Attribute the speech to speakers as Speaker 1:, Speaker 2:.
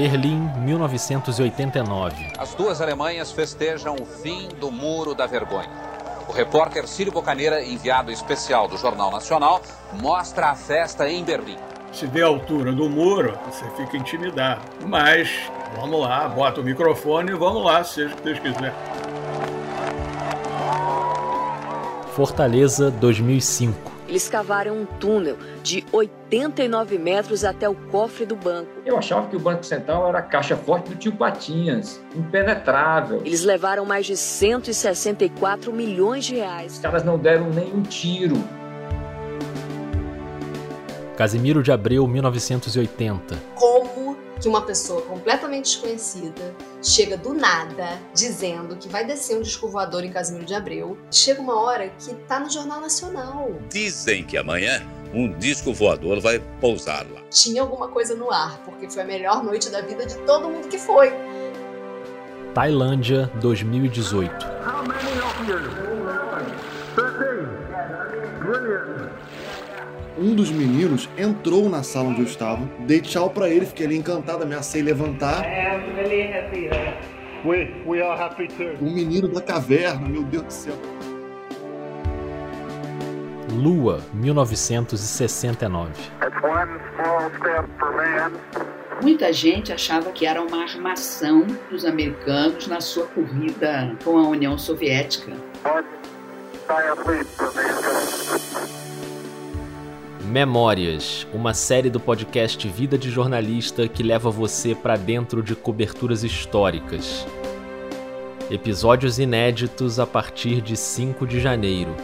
Speaker 1: Berlim, 1989.
Speaker 2: As duas Alemanhas festejam o fim do Muro da Vergonha. O repórter Círio Bocaneira, enviado especial do Jornal Nacional, mostra a festa em Berlim.
Speaker 3: Se vê a altura do muro, você fica intimidado. Mas, vamos lá, bota o microfone e vamos lá, seja o que Deus quiser.
Speaker 1: Fortaleza 2005.
Speaker 4: Eles cavaram um túnel de 89 metros até o cofre do banco.
Speaker 5: Eu achava que o Banco Central era a caixa forte do tio Patinhas, impenetrável.
Speaker 4: Eles levaram mais de 164 milhões de reais.
Speaker 5: Os caras não deram nenhum tiro.
Speaker 1: Casimiro de Abreu, 1980.
Speaker 6: Como que uma pessoa completamente desconhecida chega do nada dizendo que vai descer um disco voador em Casimiro de Abreu. Chega uma hora que tá no Jornal Nacional.
Speaker 7: Dizem que amanhã um disco voador vai pousar lá.
Speaker 6: Tinha alguma coisa no ar, porque foi a melhor noite da vida de todo mundo que foi.
Speaker 1: Tailândia 2018.
Speaker 8: Um dos meninos entrou na sala onde eu estava, dei tchau pra ele, fiquei ali encantado, ameacei levantar. O menino da caverna, meu Deus do céu.
Speaker 1: Lua, 1969.
Speaker 9: Muita gente achava que era uma armação dos americanos na sua corrida com a União Soviética.
Speaker 1: Memórias, uma série do podcast Vida de Jornalista que leva você para dentro de coberturas históricas. Episódios inéditos a partir de 5 de janeiro.